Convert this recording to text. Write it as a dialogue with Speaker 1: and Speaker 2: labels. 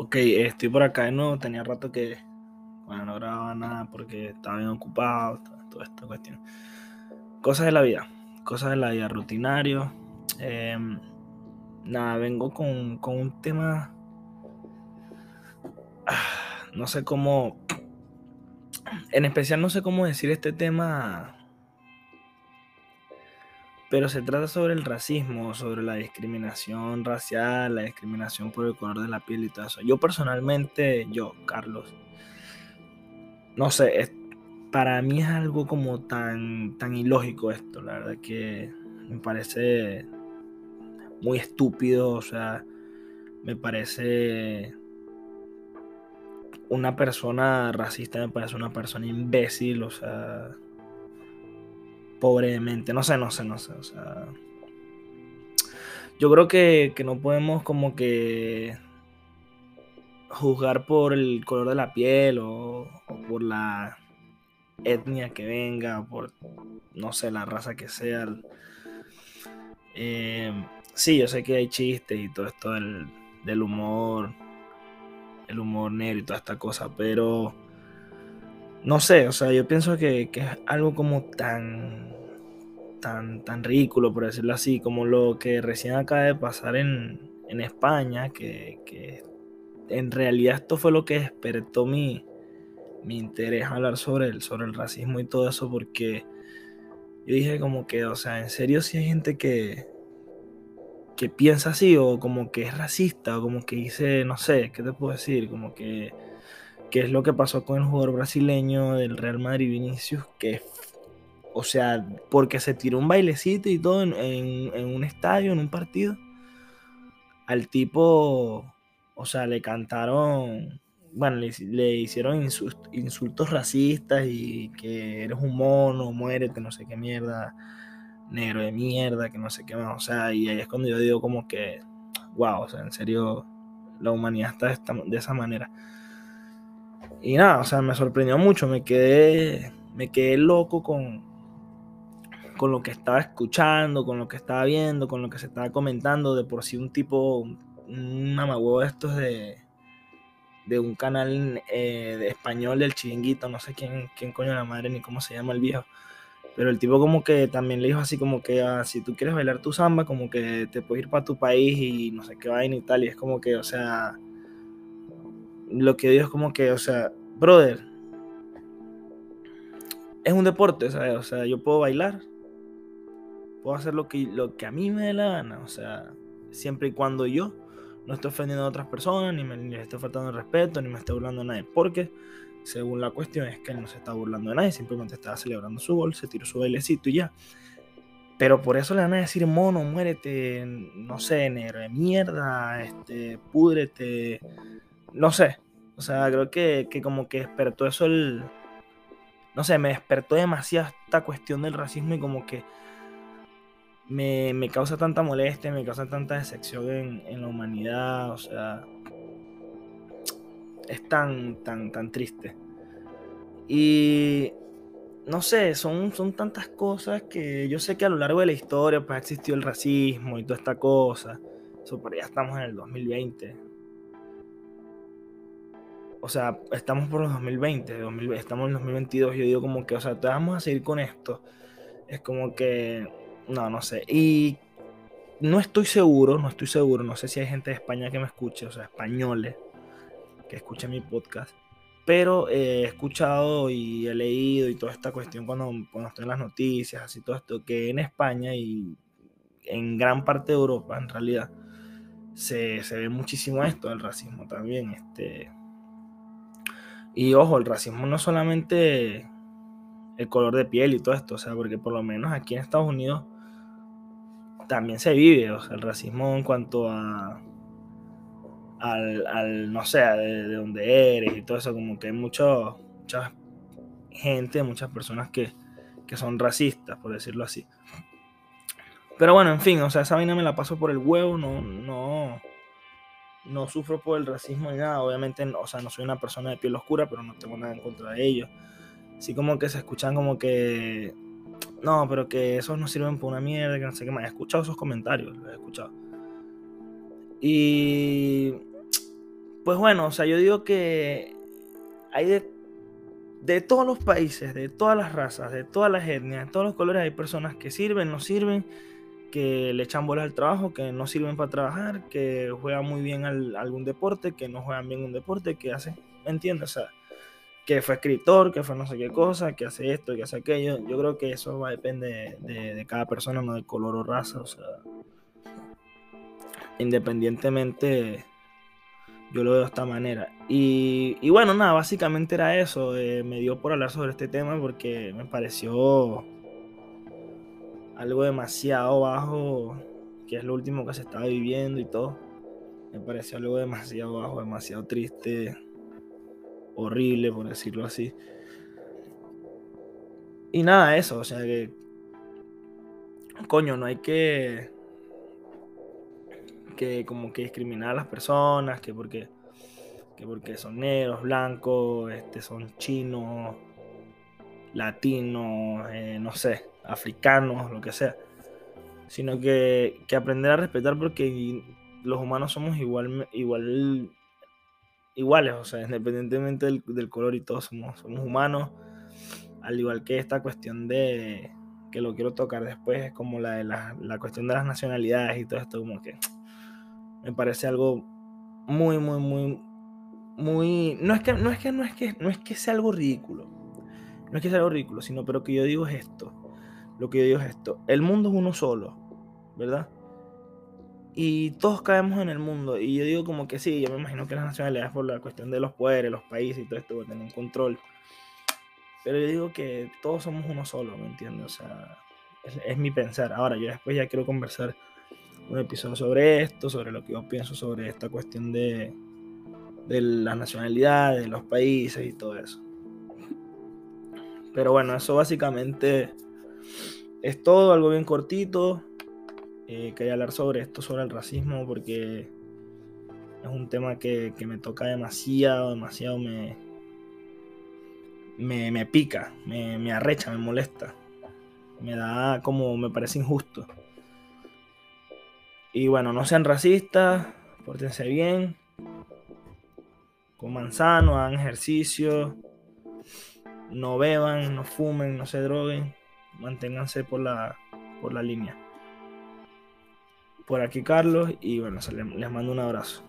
Speaker 1: Ok, estoy por acá de nuevo. Tenía rato que bueno, no grababa nada porque estaba bien ocupado, toda esta cuestión. Cosas de la vida, cosas de la vida, rutinario. Em, nada, vengo con, con un tema. No sé cómo. En especial, no sé cómo decir este tema pero se trata sobre el racismo, sobre la discriminación racial, la discriminación por el color de la piel y todo eso. Yo personalmente, yo, Carlos, no sé, para mí es algo como tan, tan ilógico esto, la verdad que me parece muy estúpido, o sea, me parece una persona racista, me parece una persona imbécil, o sea pobremente. No sé, no sé, no sé. O sea. Yo creo que, no podemos como que juzgar por el color de la piel o, por la etnia que venga, por no sé, la raza que sea. Eh, sí, yo sé que hay chistes y todo esto del, del humor, el humor negro y toda esta cosa, pero no sé, o sea, yo pienso que, es algo como tan, tan, tan ridículo, por decirlo así, como lo que recién acaba de pasar en, España, que, en realidad esto fue lo que despertó mi, mi interés a hablar sobre el, sobre el racismo y todo eso, porque yo dije como que, o sea, en serio si hay gente que, que piensa así, o como que es racista, o como que dice, no sé, ¿qué te puedo decir? Como que que es lo que pasó con el jugador brasileño del Real Madrid Vinicius, que, o sea, porque se tiró un bailecito y todo en, un estadio, en un partido, al tipo, o sea, le cantaron, bueno, le, hicieron insultos racistas y que eres un mono, muérete, no sé qué mierda, negro de mierda, que no sé qué más, o sea, y ahí es cuando yo digo como que, wow, o sea, en serio, la humanidad está de esa manera. Y nada, o sea, me sorprendió mucho, me quedé, me quedé loco con, con lo que estaba escuchando, con lo que estaba viendo, con lo que se estaba comentando, de por sí un tipo, un mamagüevo de estos de, de un canal eh, de español del chiringuito, no sé quién, quién coño la madre ni cómo se llama el viejo. Pero el tipo como que también le dijo así como que ah, si tú quieres bailar tu samba, como que te puedes ir para tu país y no sé qué vaina y tal. Y es como que, o sea, lo que digo como que, o sea, brother, es un deporte, ¿sabes? O sea, yo puedo bailar, puedo hacer lo que, lo que a mí me dé la gana, o sea, siempre y cuando yo no esté ofendiendo a otras personas, ni me ni esté faltando el respeto, ni me esté burlando a nadie, porque según la cuestión es que él no se está burlando de nadie, simplemente estaba celebrando su gol, se tiró su bailecito y ya. Pero por eso le van a decir, mono, muérete, no sé, negro de mierda, este, púdrete, no sé. O sea, creo que, como que despertó eso el... No sé, me despertó demasiado esta cuestión del racismo y como que me, causa tanta molestia, me causa tanta decepción en, la humanidad. O sea, es tan, tan, tan triste. Y no sé, son, son tantas cosas que yo sé que a lo largo de la historia pues ha existido el racismo y toda esta cosa. Pero ya estamos en el 2020 o sea, estamos por los 2020, estamos en 2022, yo digo como que, o sea, te vamos a seguir con esto. Es como que, no, no sé. Y no estoy seguro, no estoy seguro, no sé si hay gente de España que me escuche, o sea, españoles que escuchen mi podcast. Pero he escuchado y he leído y toda esta cuestión cuando, cuando estoy en las noticias, así todo esto, que en España y en gran parte de Europa, en realidad, se, se ve muchísimo esto del racismo también. Este, y ojo, el racismo no es solamente el color de piel y todo esto, o sea, porque por lo menos aquí en Estados Unidos también se vive, o sea, el racismo en cuanto a al, no sé, de, dónde eres y todo eso, como que hay mucha gente, muchas personas que, que son racistas, por decirlo así. Pero bueno, en fin, o sea, esa vaina me la paso por el huevo, no, no, no sufro por el racismo ni nada, obviamente, o sea, no soy una persona de piel oscura, pero no tengo nada en contra de ellos. Así como que se escuchan como que, no, pero que esos no sirven para una mierda, que no sé qué más. He escuchado esos comentarios, los he escuchado. Y pues bueno, o sea, yo digo que hay de, de todos los países, de todas las razas, de todas las etnias, de todos los colores, hay personas que sirven, no sirven, que le echan bolas al trabajo, que no sirven para trabajar, que juegan muy bien algún deporte, que no juegan bien un deporte, que hacen, ¿me entiendes? O sea, que fue escritor, que fue no sé qué cosa, que hace esto, que hace aquello. Yo creo que eso va a depender de, de, cada persona, no de color o raza. O sea, independientemente, yo lo veo de esta manera. Y, y bueno, nada, básicamente era eso. Eh, me dio por hablar sobre este tema porque me pareció algo demasiado bajo, que es lo último que se estaba viviendo y todo. Me pareció algo demasiado bajo, demasiado triste horrible, por decirlo así. Y nada, eso, o sea que. Coño, no hay que. Que como que discriminar a las personas, que porque. Que porque son negros, blancos, este, son chinos, latinos, eh, no sé, africanos, lo que sea. Sino que, que aprender a respetar porque los humanos somos igual, igual iguales, o sea, independientemente del, color y todo, somos, somos humanos. Al igual que esta cuestión de, que lo quiero tocar después, es como la de la, la cuestión de las nacionalidades y todo esto, como que me parece algo muy, muy, muy, muy, no es que, no es que, no es que, no es que sea algo ridículo, no es que sea algo ridículo, sino, pero que yo digo es esto, lo que yo digo es esto, el mundo es uno solo, ¿verdad? y todos caemos en el mundo. Y yo digo como que sí, yo me imagino que las nacionalidades por la cuestión de los poderes, los países y todo esto, tener un control. Pero yo digo que todos somos uno solo, ¿me entiendes? O sea, es, mi pensar. Ahora, yo después ya quiero conversar un episodio sobre esto, sobre lo que yo pienso sobre esta cuestión de, de las nacionalidades, de los países y todo eso. Pero bueno, eso básicamente es todo, algo bien cortito. Eh, quería hablar sobre esto, sobre el racismo, porque es un tema que, me toca demasiado, demasiado me, me, pica, me, me, arrecha, me molesta. Me da como, me parece injusto. Y bueno, no sean racistas, pórtense bien, coman sano, hagan ejercicio, no beban, no fumen, no se droguen, manténganse por la, por la línea por aquí Carlos y bueno, les mando un abrazo.